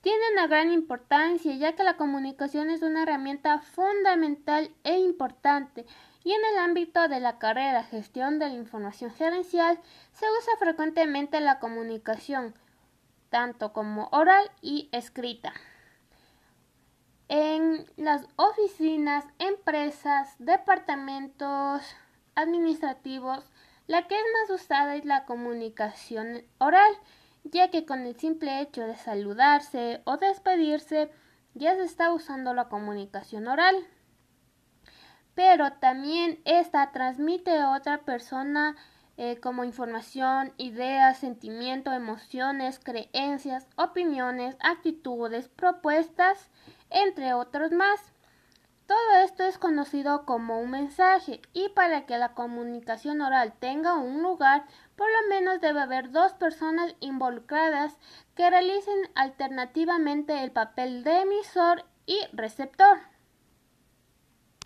tiene una gran importancia ya que la comunicación es una herramienta fundamental e importante y en el ámbito de la carrera gestión de la información gerencial se usa frecuentemente la comunicación tanto como oral y escrita. En las oficinas, empresas, departamentos administrativos, la que es más usada es la comunicación oral, ya que con el simple hecho de saludarse o despedirse ya se está usando la comunicación oral. Pero también esta transmite a otra persona eh, como información, ideas, sentimientos, emociones, creencias, opiniones, actitudes, propuestas, entre otros más. Conocido como un mensaje y para que la comunicación oral tenga un lugar, por lo menos debe haber dos personas involucradas que realicen alternativamente el papel de emisor y receptor.